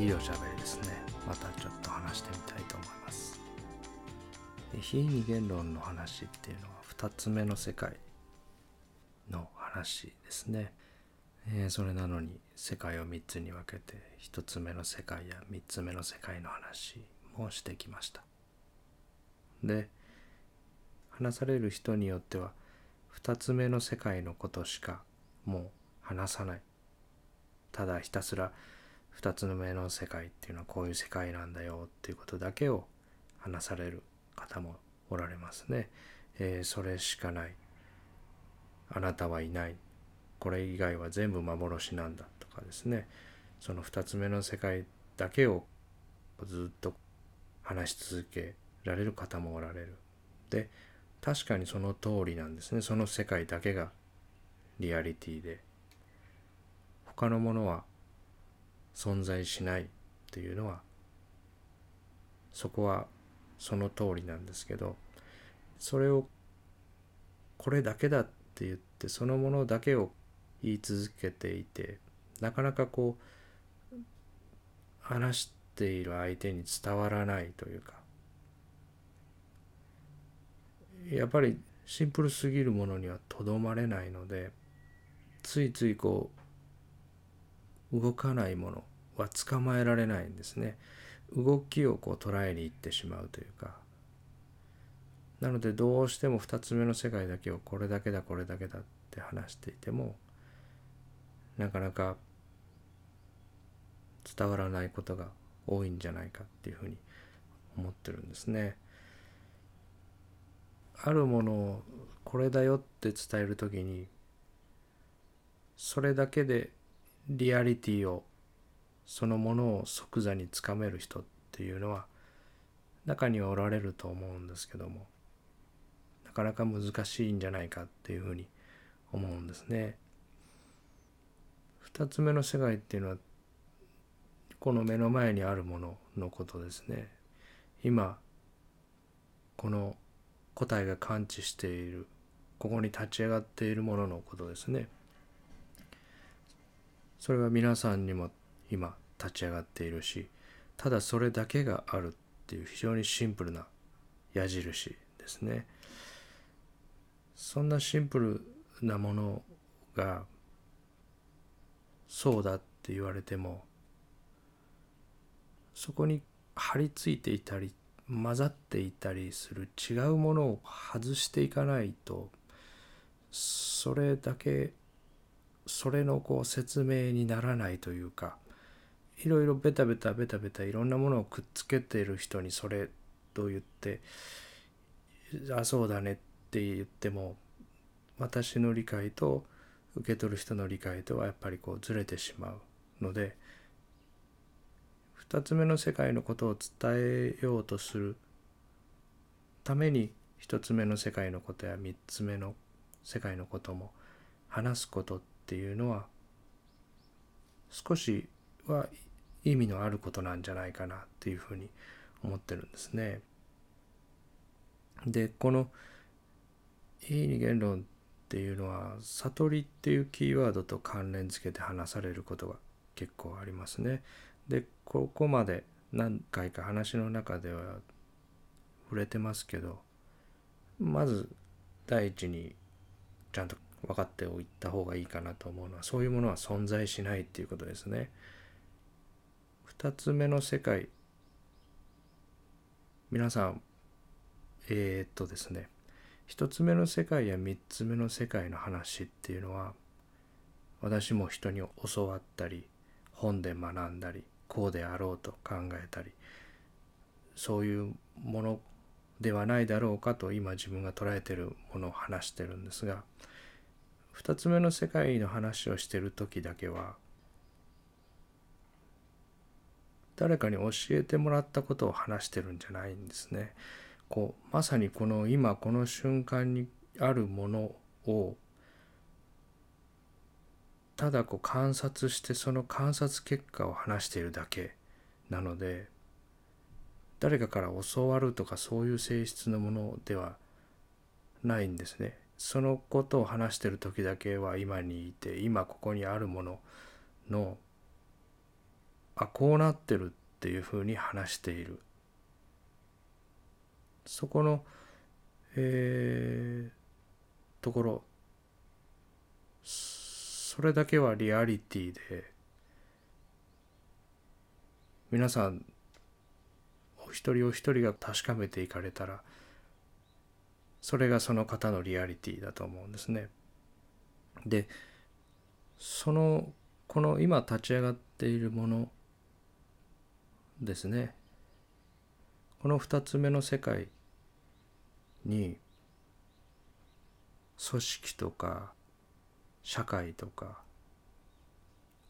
いいおしゃべりですね。またちょっと話してみたいと思います。非二元論の話っていうのは2つ目の世界の話ですね、えー、それなのに世界を3つに分けて1つ目の世界や3つ目の世界の話もしてきました。で話される人によっては2つ目の世界のことしかもう話さない。ただひたすら2つ目の世界っていうのはこういう世界なんだよっていうことだけを話される方もおられますね。えー、それしかない。あなたはいない。これ以外は全部幻なんだとかですね。その2つ目の世界だけをずっと話し続けられる方もおられる。で確かにその通りなんですね。その世界だけがリアリティで他のものは存在しないっていうのはそこはその通りなんですけどそれをこれだけだって言ってそのものだけを言い続けていてなかなかこう話している相手に伝わらないというかやっぱりシンプルすぎるものにはとどまれないのでついついこう動かないものは捕まえられないんですね動きをこう捉えに行ってしまうというかなのでどうしても2つ目の世界だけをこれだけだこれだけだって話していてもなかなか伝わらないことが多いんじゃないかっていうふうに思ってるんですね。あるものをこれだよって伝える時にそれだけでリアリティをそのものを即座につかめる人っていうのは中にはおられると思うんですけどもなかなか難しいんじゃないかっていうふうに思うんですね。二つ目の世界っていうのはこの目の前にあるもののことですね。今この答えが感知しているここに立ち上がっているもののことですね。それは皆さんにも今立ち上がっているしただそれだけがあるっていう非常にシンプルな矢印ですね。そんなシンプルなものがそうだって言われてもそこに張り付いていたり混ざっていたりする違うものを外していかないとそれだけそれのこう説明にならないというかいろいろベタベタベタベタいろんなものをくっつけてる人にそれと言ってあそうだねって言っても私の理解と受け取る人の理解とはやっぱりこうずれてしまうので2つ目の世界のことを伝えようとするために1つ目の世界のことや3つ目の世界のことも話すことっていうのは少しは意味のあることなんじゃないかなっていうふうに思ってるんですね。でこの「いい二元論」っていうのは「悟り」っていうキーワードと関連付けて話されることが結構ありますね。でここまで何回か話の中では触れてますけどまず第一にちゃんと分かっておいた方がいいかなと思うのはそういうものは存在しないっていうことですね。2つ目の世界。皆さんえー、っとですね。1つ目の世界や3つ目の世界の話っていうのは私も人に教わったり本で学んだりこうであろうと考えたりそういうものではないだろうかと今自分が捉えてるものを話してるんですが2つ目の世界の話をしてる時だけは誰かに教えてもらったことを話してるんじゃないんですね。こうまさにこの今この瞬間にあるものをただこう観察してその観察結果を話しているだけなので誰かから教わるとかそういう性質のものではないんですね。そのことを話してる時だけは今にいて今ここにあるもののあこうなってるっていうふうに話しているそこの、えー、ところそれだけはリアリティで皆さんお一人お一人が確かめていかれたらそれがその方のリアリティだと思うんですね。でそのこの今立ち上がっているものですねこの2つ目の世界に組織とか社会とか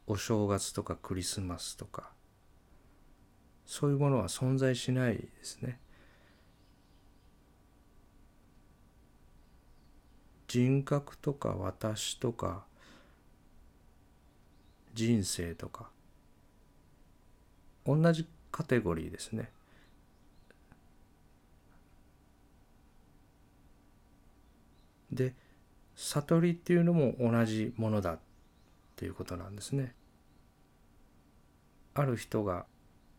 お正月とかクリスマスとかそういうものは存在しないですね。人格とか私とか人生とか同じカテゴリーですね。で悟りっていうのも同じものだっていうことなんですね。ある人が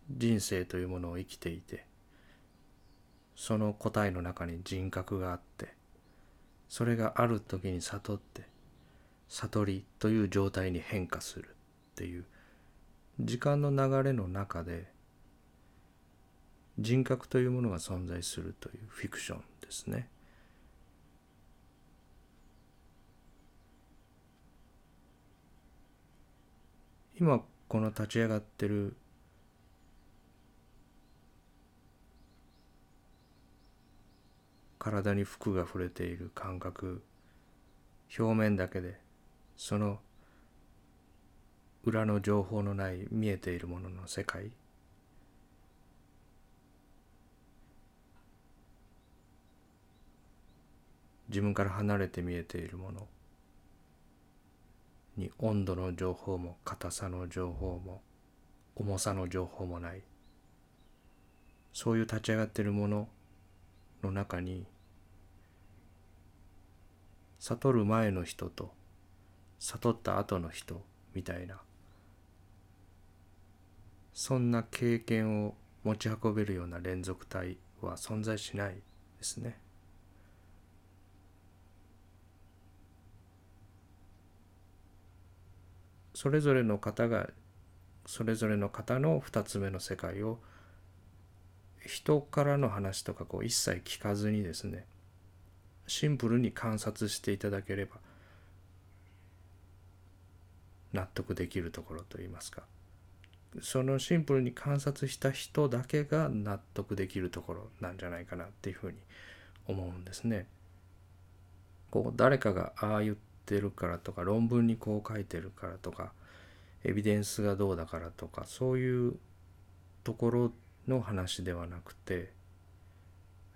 人生というものを生きていてその答えの中に人格があってそれがある時に悟って悟りという状態に変化するっていう時間の流れの中で人格というものが存在するというフィクションですね。今この立ち上がってる体に服が触れている感覚表面だけでその裏の情報のない見えているものの世界自分から離れて見えているものに温度の情報も硬さの情報も重さの情報もないそういう立ち上がっているものの中に悟る前の人と悟った後の人みたいなそんな経験を持ち運べるような連続体は存在しないですね。それぞれの方がそれぞれの方の2つ目の世界を人からの話とかこう一切聞かずにですねシンプルに観察していただければ納得できるところといいますかそのシンプルに観察した人だけが納得できるところなんじゃないかなっていうふうに思うんですね。こう誰かがああ言っるからとか論文にこう書いてるからとかエビデンスがどうだからとかそういうところの話ではなくて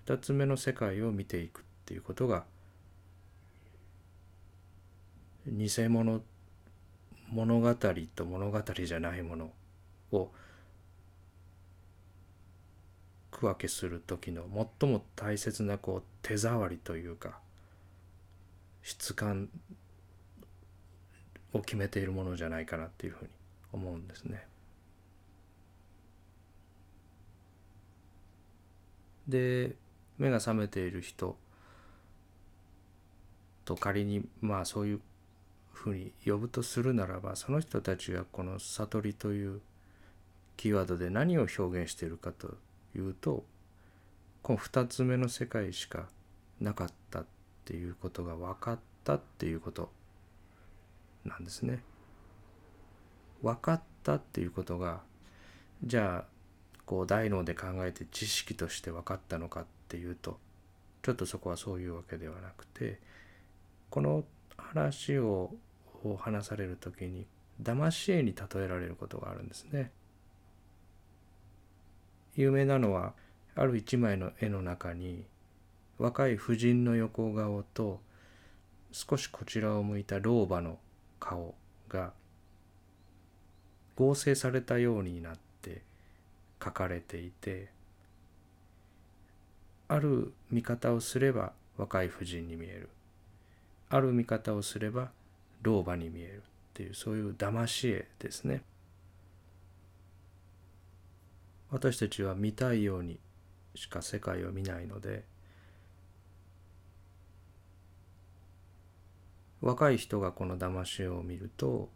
2つ目の世界を見ていくっていうことが偽物物語と物語じゃないものを区分けする時の最も大切なこう手触りというか質感を決めているものじゃないかなっていうふうに思うんですね。で目が覚めている人と仮にまあそういうふうに呼ぶとするならばその人たちがこの悟りというキーワードで何を表現しているかというとこの2つ目の世界しかなかったっていうことが分かったっていうことなんですね。分かったっていうことがじゃあこう大脳で考えて知識として分かったのかっていうとちょっとそこはそういうわけではなくてこの話を話される時に騙し絵に例えられることがあるんですね。有名なのはある一枚の絵の中に若い婦人の横顔と少しこちらを向いた老婆の顔が合成されたようになって描かれていてある見方をすれば若い婦人に見えるある見方をすれば老婆に見えるっていうそういう騙し絵ですね。私たちは見たいようにしか世界を見ないので若い人がこの騙し絵を見ると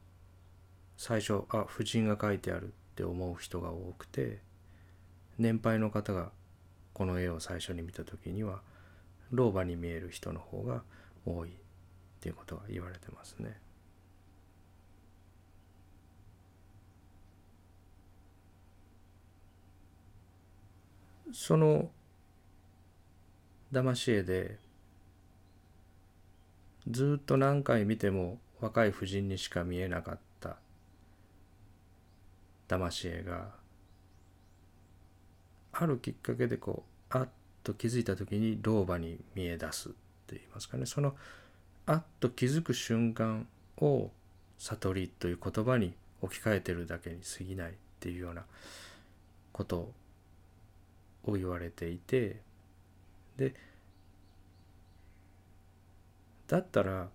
最初あ婦人が書いてあるって思う人が多くて年配の方がこの絵を最初に見た時には老婆に見える人の方が多いっていうことが言われてますね。その騙し絵でずっと何回見ても若い婦人にしか見えなかった。騙し絵が。あるきっかけでこうあっと気づいた時に老婆に見え出すって言いますかね。そのあっと気づく瞬間を悟りという言葉に置き換えてるだけに過ぎないっていうようなことを言われていてでだったら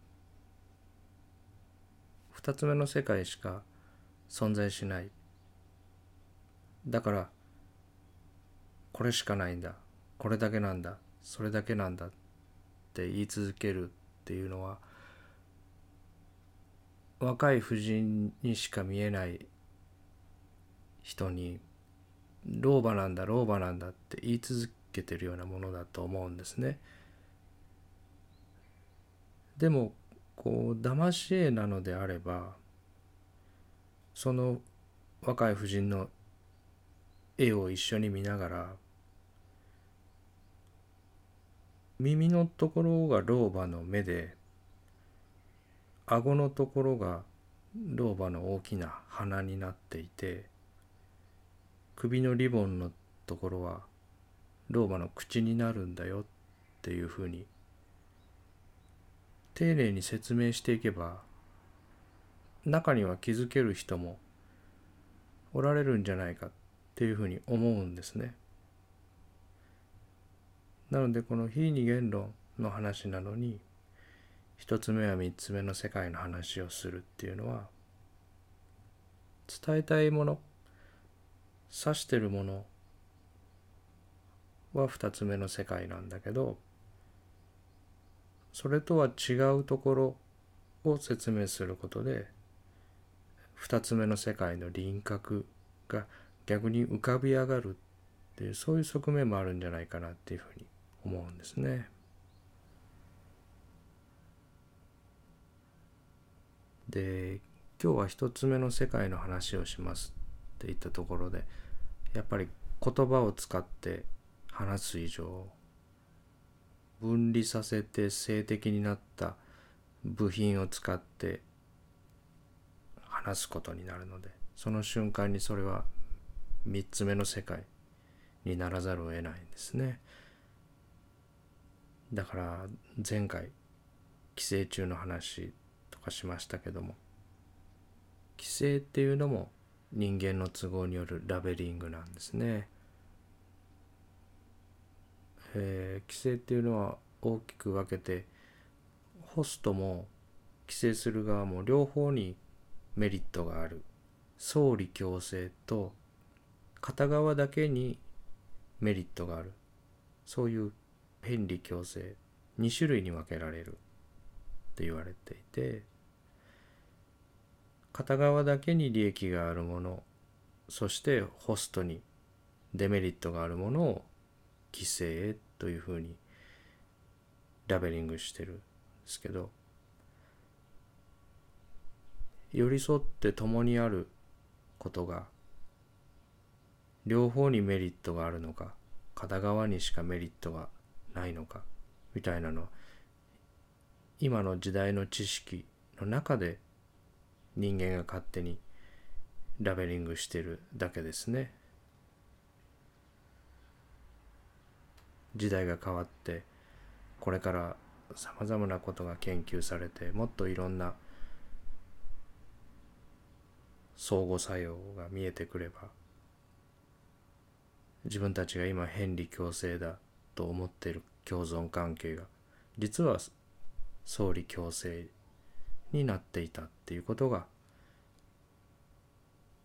2つ目の世界しか存在しない。だからこれしかないんだ。これだけなんだ。それだけなんだ。って言い続けるっていうのは若い婦人にしか見えない人に老婆なんだ老婆なんだって言い続けてるようなものだと思うんですね。でもこう騙し絵なのであればその若い婦人の絵を一緒に見ながら耳のところが老婆の目で顎のところが老婆の大きな鼻になっていて首のリボンのところは老婆の口になるんだよっていうふうに丁寧に説明していけば中には気づける人もおられるんじゃないかっていうふうに思うんですね。なのでこの非二元論の話なのに一つ目は三つ目の世界の話をするっていうのは伝えたいもの指してるものは二つ目の世界なんだけどそれとは違うところを説明することで二つ目の世界の輪郭が逆に浮かび上がるっていうそういう側面もあるんじゃないかなっていうふうに思うんですね。で今日は一つ目の世界の話をしますって言ったところでやっぱり言葉を使って話す以上分離させて性的になった部品を使って話すことになるのでその瞬間にそれは3つ目の世界にならざるを得ないんですね。だから前回寄生虫の話とかしましたけども寄生っていうのも人間の都合によるラベリングなんですね。えー、規制っていうのは大きく分けてホストも規制する側も両方にメリットがある。総理強制と片側だけにメリットがある。そういう変理強制2種類に分けられる。って言われていて片側だけに利益があるものそしてホストにデメリットがあるものを規制というふうにラベリングしてるんですけど寄り添って共にあることが両方にメリットがあるのか片側にしかメリットがないのかみたいなのは今の時代の知識の中で人間が勝手にラベリングしてるだけですね。時代が変わってこれからさまざまなことが研究されてもっといろんな相互作用が見えてくれば自分たちが今変理共生だと思っている共存関係が実は相理共生になっていたっていうことが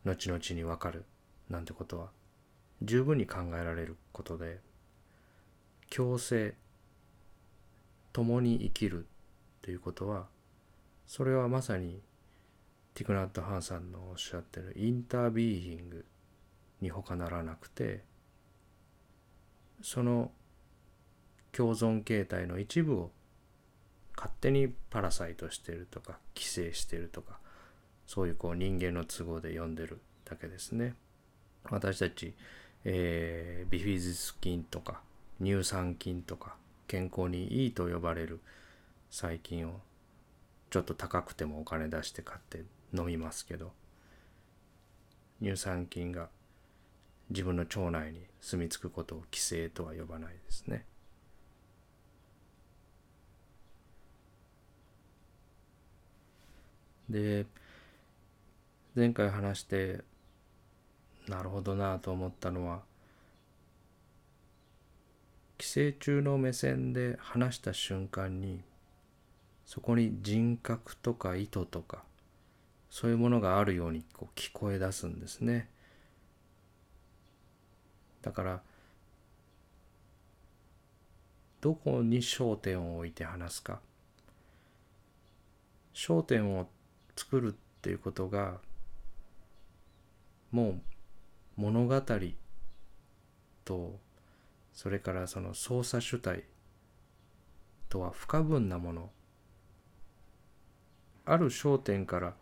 後々にわかるなんてことは十分に考えられることで共生共に生きるということはそれはまさにティクナット・ハンさんのおっしゃってるインタービーイングに他ならなくてその共存形態の一部を勝手にパラサイトしてるとか寄生してるとかそういうこう人間の都合で読んでるだけですね。私たち、えー、ビフィズス菌とか乳酸菌とか健康にいいと呼ばれる細菌をちょっと高くてもお金出して買って飲みますけど乳酸菌が自分の腸内に住み着くことを寄生とは呼ばないですね。で前回話してなるほどなと思ったのは寄生虫の目線で話した瞬間にそこに人格とか意図とかそういうものがあるようにこう聞こえ出すんですね。だからどこに焦点を置いて話すか焦点を作るっていうことがもう物語とそれからその操作主体とは不可分なもの。ある焦点から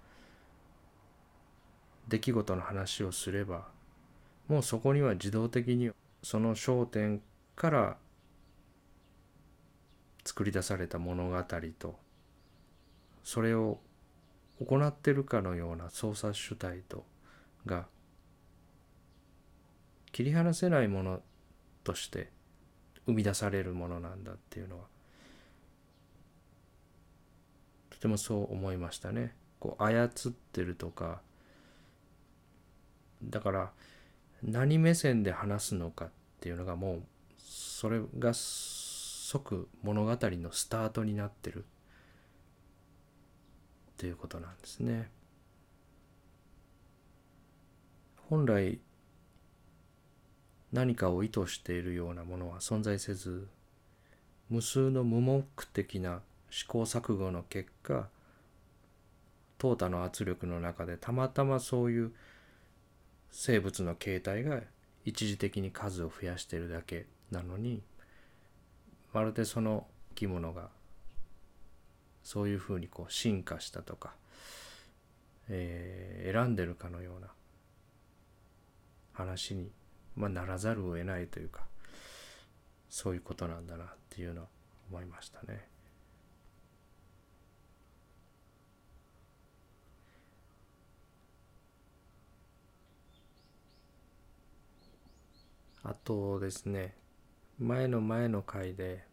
出来事の話をすればもうそこには自動的にその焦点から作り出された物語とそれを行ってるかのような操作主体とが切り離せないものとして生み出されるものなんだっていうのはとてもそう思いましたね。こう操ってるとかだから何目線で話すのかっていうのがもうそれが即物語のスタートになってるっていうことなんですね。本来何かを意図しているようなものは存在せず無数の無目的な試行錯誤の結果淘汰の圧力の中でたまたまそういう生物の形態が一時的に数を増やしているだけなのにまるでその生き物がそういうふうにこう進化したとか、えー、選んでるかのような話に、まあ、ならざるを得ないというかそういうことなんだなっていうのは思いましたね。あとですね前の前の回で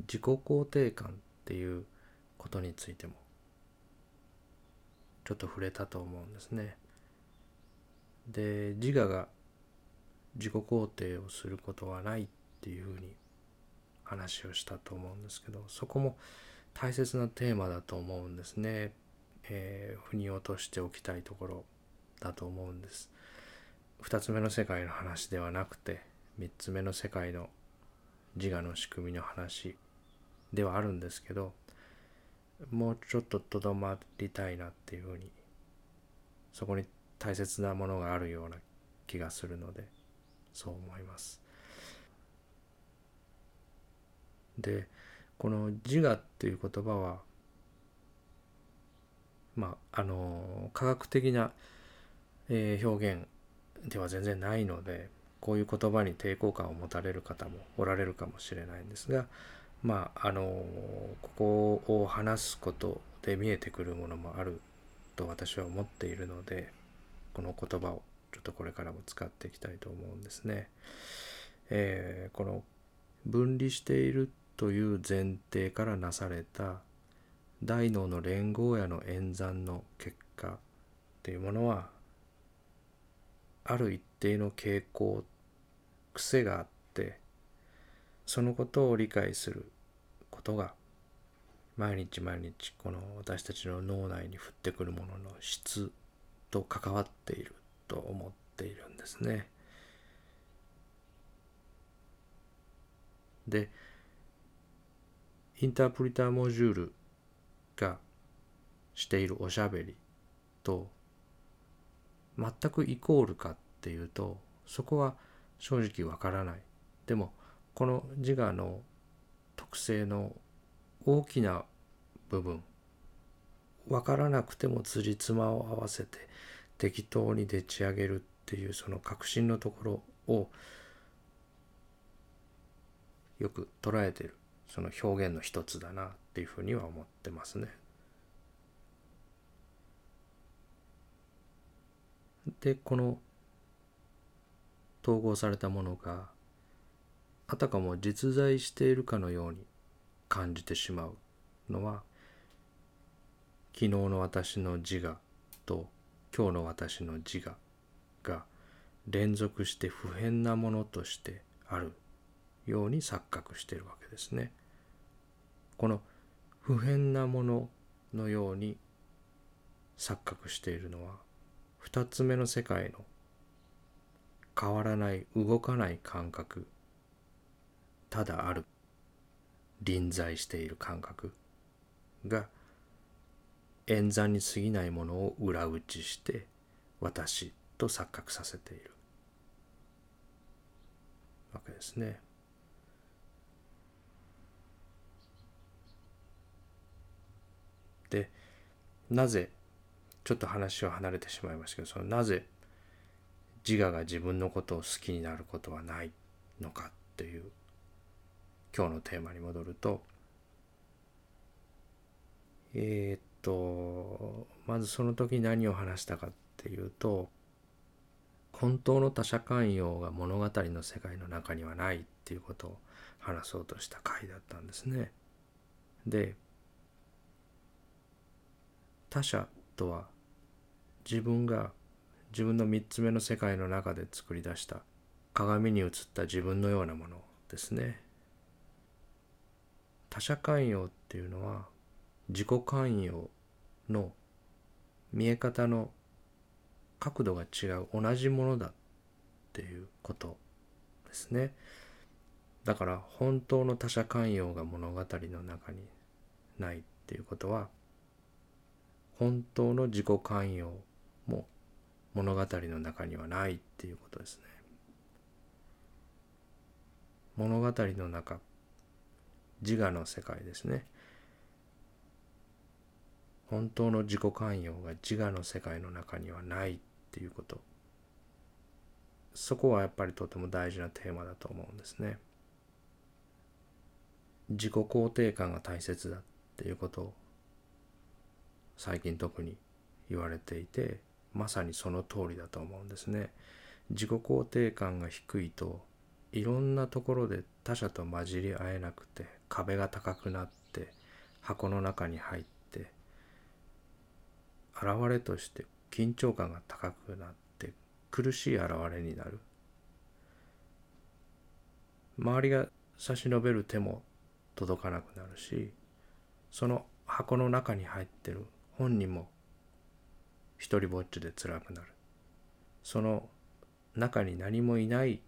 自己肯定感っていうことについてもちょっと触れたと思うんですね。で自我が自己肯定をすることはないっていうふうに話をしたと思うんですけどそこも大切なテーマだと思うんですね。えー、腑に落としておきたいところだと思うんです。2つ目の世界の話ではなくて3つ目の世界の自我の仕組みの話ではあるんですけどもうちょっととどまりたいなっていうふうにそこに大切なものがあるような気がするのでそう思います。でこの自我っていう言葉はまああの科学的な、えー、表現では全然ないのでこういう言葉に抵抗感を持たれる方もおられるかもしれないんですがまああのここを話すことで見えてくるものもあると私は思っているのでこの言葉をちょっとこれからも使っていきたいと思うんですね。えー、この分離しているという前提からなされた大脳の連合やの演算の結果っていうものはある一定の傾向癖があってそのことを理解することが毎日毎日この私たちの脳内に降ってくるものの質と関わっていると思っているんですね。でインタープリターモジュールがしているおしゃべりと全くイコールかっていうとそこは正直わからないでもこの自我の特性の大きな部分分からなくても辻褄を合わせて適当にでち上げるっていうその確信のところをよく捉えてるその表現の一つだなっていうふうには思ってますね。でこの統合されたものがあたかも実在しているかのように感じてしまうのは昨日の私の自我と今日の私の自我が連続して普遍なものとしてあるように錯覚しているわけですね。この普遍なもののように錯覚しているのは二つ目の世界の変わらない動かない感覚ただある臨在している感覚が演算に過ぎないものを裏打ちして私と錯覚させているわけですね。でなぜちょっと話は離れてしまいましたけどそのなぜ自我が自分のことを好きになることはないのかっていう今日のテーマに戻るとえー、っとまずその時何を話したかっていうと本当の他者寛容が物語の世界の中にはないっていうことを話そうとした回だったんですね。で他者とは自分が自分の3つ目の世界の中で作り出した鏡に映った自分のようなものですね。他者寛容っていうのは自己寛容の見え方の角度が違う同じものだっていうことですね。だから本当の他者寛容が物語の中にないっていうことは本当の自己寛容も物語の中にはないっていうことですね。物語の中自我の世界ですね。本当の自己寛容が自我の世界の中にはないっていうことそこはやっぱりとても大事なテーマだと思うんですね。自己肯定感が大切だっていうことを最近特に言われていてまさにその通りだと思うんですね。自己肯定感が低いといろんなところで他者と混じり合えなくて壁が高くなって箱の中に入って現れとして緊張感が高くなって苦しい現れになる。周りが差し伸べる手も届かなくなるしその箱の中に入ってる本人も一人ぼっちで辛くなる。その中に何もいない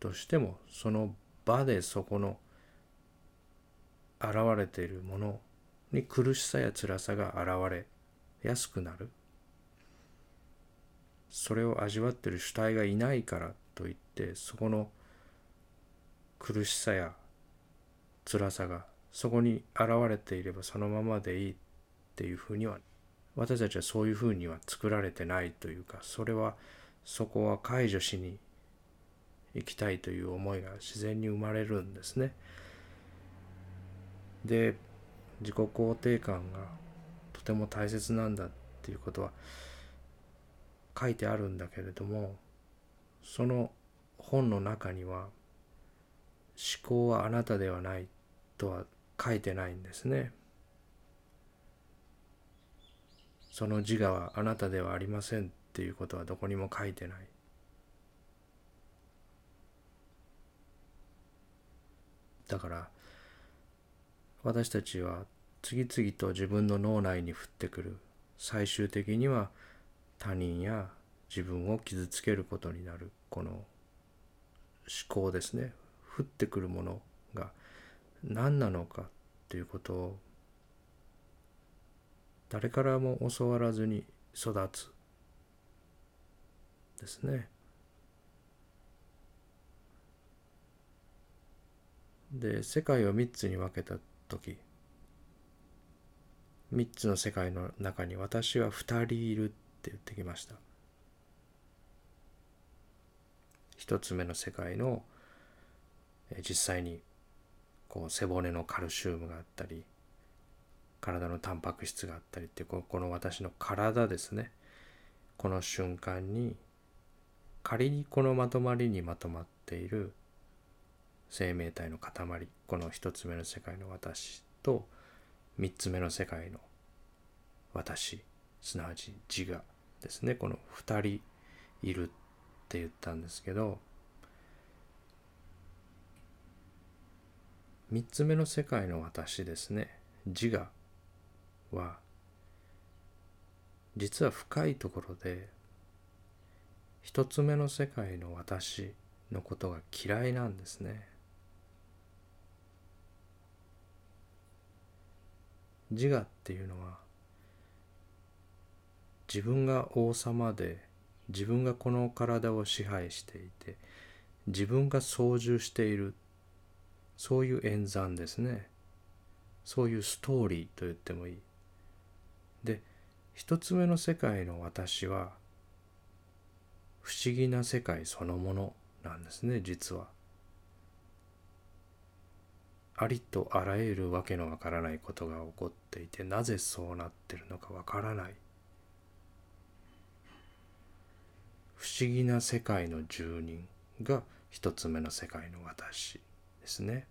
としてもその場でそこの現れているものに苦しさや辛さが現れやすくなる？それを味わってる主体がいないからといってそこの苦しさや辛さがそこに現れていればそのままでいいっていうふうには私たちはそういうふうには作られてないというかそれはそこは解除しに行きたいという思いが自然に生まれるんですね。で自己肯定感がても大切なんだっていうことは書いてあるんだけれどもその本の中には思考はあなたではないとは書いてないんですね。その自我はあなたではありませんっていうことはどこにも書いてない。だから私たちは次々と自分の脳内に降ってくる。最終的には他人や自分を傷つけることになる。この思考ですね。降ってくるものが何なのかということを誰からも教わらずに育つですね。で世界を3つに分けた時3つの世界の中に私は2人いるって言ってきました。1つ目の世界の実際にこう背骨のカルシウムがあったり体のタンパク質があったりってこの私の体ですね。この瞬間に仮にこのまとまりにまとまっている生命体の塊この一つ目の世界の私と三つ目の世界の私すなわち自我ですねこの二人いるって言ったんですけど三つ目の世界の私ですね自我は実は深いところで一つ目の世界の私のことが嫌いなんですね。自我っていうのは自分が王様で自分がこの体を支配していて自分が操縦しているそういう演算ですね。そういうストーリーと言ってもいい。で一つ目の世界の私は不思議な世界そのものなんですね実は。ありとあらゆるわけのわからないことが起こっていてなぜそうなってるのかわからない。不思議な世界の住人が一つ目の世界の私ですね。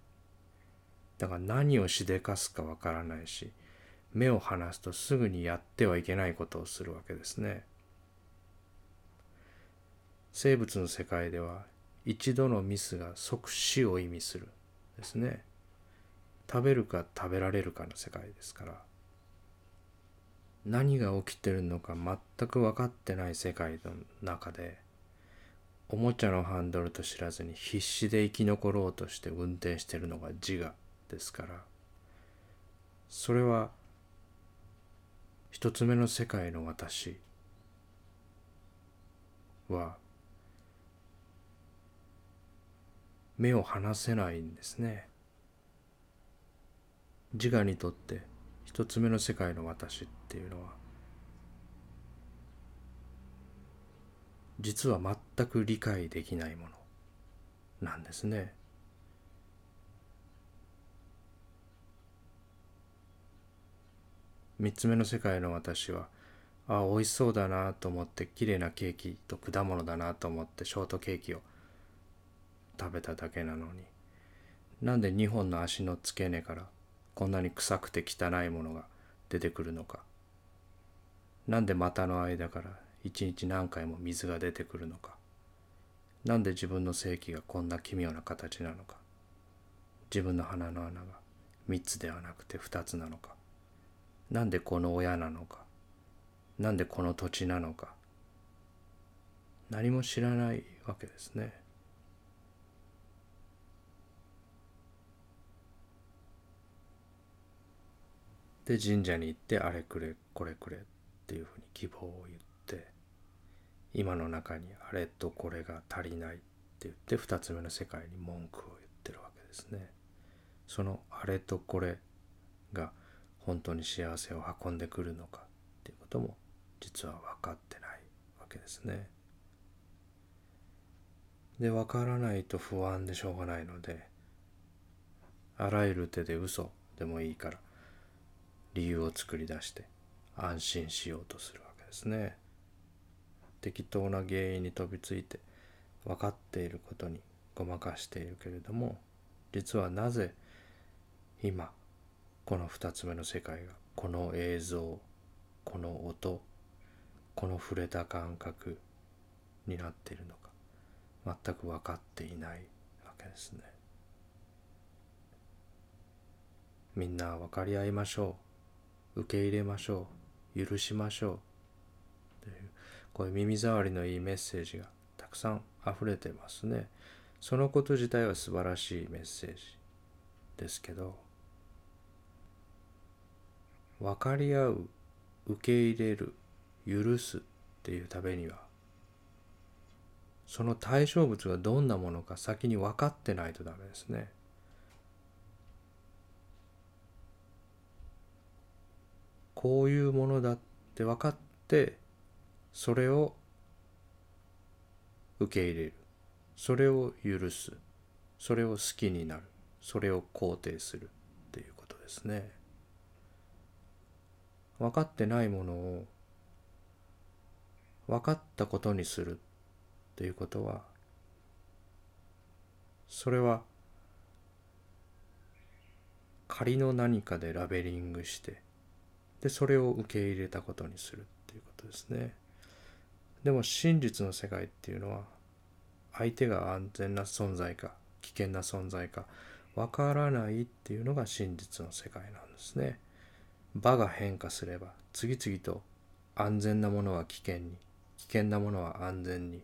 だから何をしでかすかわからないし目を離すとすぐにやってはいけないことをするわけですね。生物の世界では一度のミスが即死を意味するですね。食べるか食べられるかの世界ですから何が起きてるのか全く分かってない世界の中でおもちゃのハンドルと知らずに必死で生き残ろうとして運転してるのが自我ですからそれは一つ目の世界の私は目を離せないんですね。自我にとって一つ目の世界の私っていうのは実は全く理解できないものなんですね。三つ目の世界の私はああ美味しそうだなと思って綺麗なケーキと果物だなと思ってショートケーキを食べただけなのになんで2本の足の付け根からこんなに臭くて汚いものが出てくるのか。なんで股の間から一日何回も水が出てくるのか。なんで自分の性器がこんな奇妙な形なのか。自分の鼻の穴が3つではなくて2つなのか。なんでこの親なのか。なんでこの土地なのか。何も知らないわけですね。で神社に行ってあれくれこれくれっていうふうに希望を言って今の中にあれとこれが足りないって言って2つ目の世界に文句を言ってるわけですね。そのあれとこれが本当に幸せを運んでくるのかっていうことも実は分かってないわけですね。で分からないと不安でしょうがないのであらゆる手で嘘でもいいから理由を作り出して安心しようとするわけですね。適当な原因に飛びついて分かっていることにごまかしているけれども実はなぜ今この2つ目の世界がこの映像この音この触れた感覚になっているのか全く分かっていないわけですね。みんな分かり合いましょう。受け入れましょう。許しましょう。というこういう耳障りのいいメッセージがたくさん溢れてますね。そのこと自体は素晴らしいメッセージですけど分かり合う受け入れる許すっていうためにはその対象物がどんなものか先に分かってないとダメですね。こういうものだって分かってそれを受け入れる。それを許す。それを好きになる。それを肯定する。っていうことですね。分かってないものを分かったことにする。っていうことはそれは仮の何かでラベリングしてでそれを受け入れたことにするっていうことですね。でも真実の世界っていうのは相手が安全な存在か危険な存在かわからないっていうのが真実の世界なんですね。場が変化すれば次々と安全なものは危険に危険なものは安全に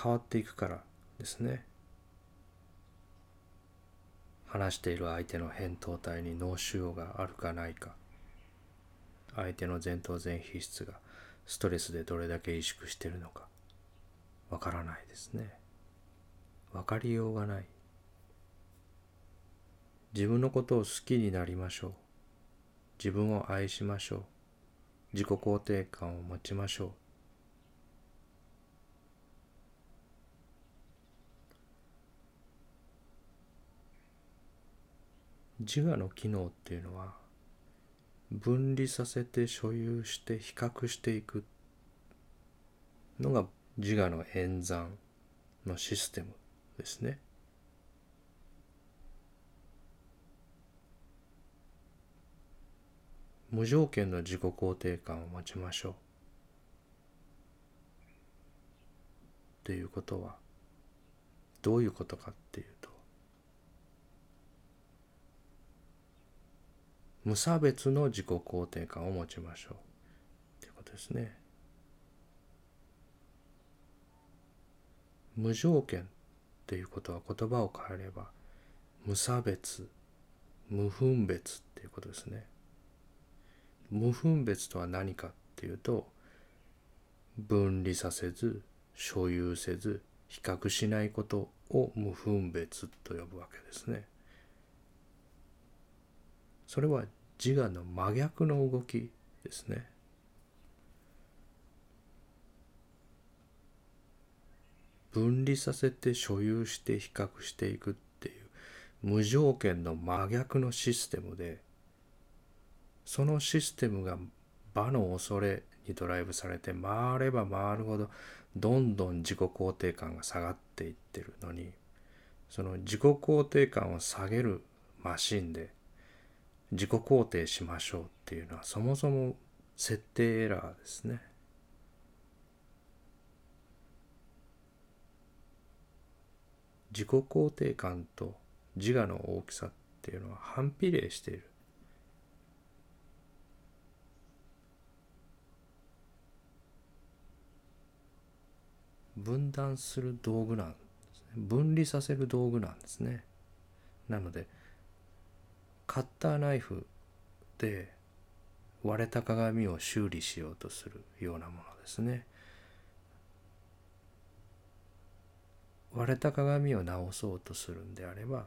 変わっていくからですね。話している相手の扁桃体に脳腫瘍があるかないか相手の前頭前皮質がストレスでどれだけ萎縮してるのかわからないですね。分かりようがない。自分のことを好きになりましょう。自分を愛しましょう。自己肯定感を持ちましょう。自我の機能っていうのは分離させて所有して比較していくのが自我の演算のシステムですね。無条件の自己肯定感を持ちましょう。っていうことはどういうことかっていうと無差別の自己肯定感を持ちましょうっていうことですね。無条件っていうことは言葉を変えれば無差別無分別っていうことですね。無分別とは何かっていうと分離させず所有せず比較しないことを無分別と呼ぶわけですね。それは自我の真逆の動きですね。分離させて所有して比較していくっていう無条件の真逆のシステムでそのシステムが場の恐れにドライブされて回れば回るほどどんどん自己肯定感が下がっていってるのにその自己肯定感を下げるマシンで自己肯定しましょうっていうのはそもそも設定エラーですね。自己肯定感と自我の大きさっていうのは反比例している。分断する道具なんですね。分離させる道具なんですね。なのでカッターナイフで割れた鏡を修理しようとするようなものですね。割れた鏡を直そうとするんであれば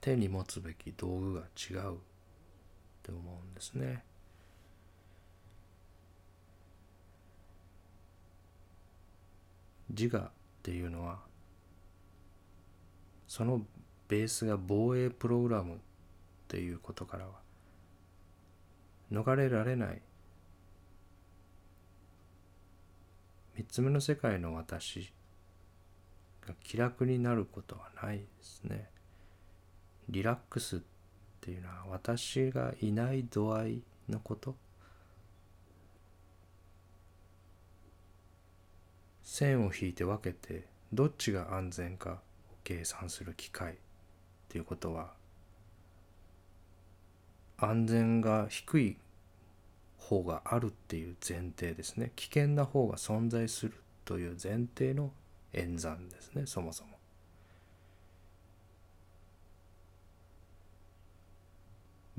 手に持つべき道具が違うって思うんですね。自我っていうのはそのベースが防衛プログラムっていうことからは逃れられない。三つ目の世界の私が気楽になることはないですね。リラックスっていうのは私がいない度合いのこと。線を引いて分けてどっちが安全かを計算する機械っていうことは安全が低い方があるっていう前提ですね危険な方が存在するという前提の演算ですねそもそも。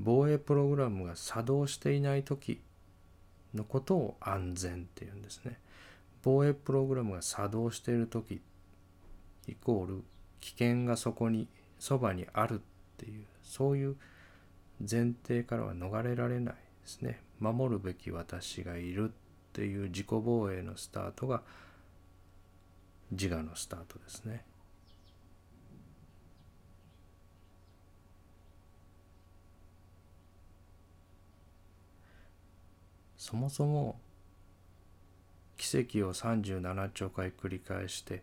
防衛プログラムが作動していない時のことを安全っていうんですね。防衛プログラムが作動している時イコール危険がそこにそばにあるっていうそういう前提からは逃れられないですね。守るべき私がいるっていう自己防衛のスタートが自我のスタートですね。そもそも奇跡を37兆回繰り返して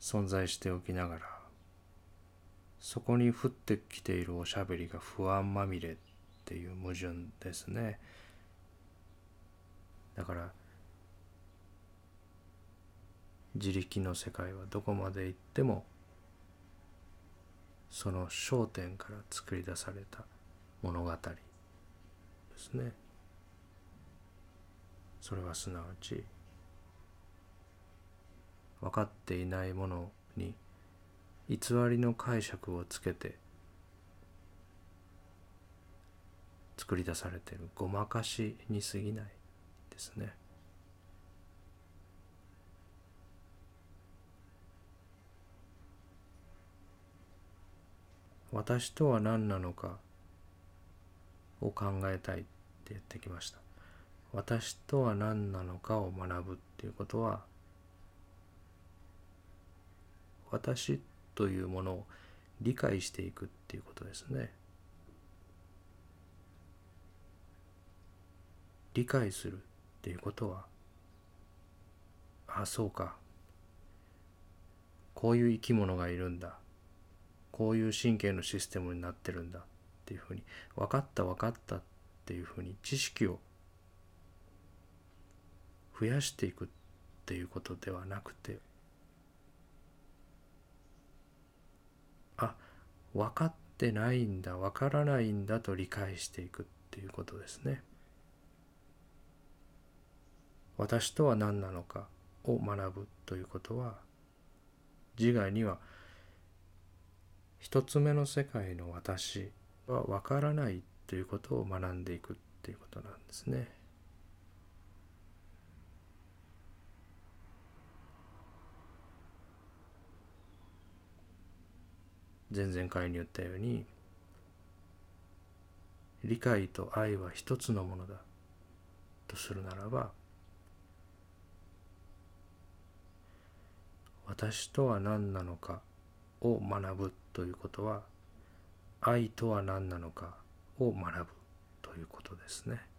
存在しておきながらそこに降ってきているおしゃべりが不安まみれっていう矛盾ですね。だから自力の世界はどこまで行ってもその焦点から作り出された物語ですね。それはすなわち分かっていないものに偽りの解釈をつけて作り出されているごまかしに過ぎないですね。私とは何なのかを考えたいって言ってきました。私とは何なのかを学ぶっていうことは私というものを理解していくっていうことですね。理解するっていうことはああそうかこういう生き物がいるんだこういう神経のシステムになってるんだっていうふうに分かった分かったっていうふうに知識を増やしていくっていうことではなくてあ分かってないんだ分からないんだと理解していくっていうことですね。私とは何なのかを学ぶということは自我には一つ目の世界の私は分からないということを学んでいくっていうことなんですね。前々回に言ったように理解と愛は一つのものだとするならば私とは何なのかを学ぶということは愛とは何なのかを学ぶということですね。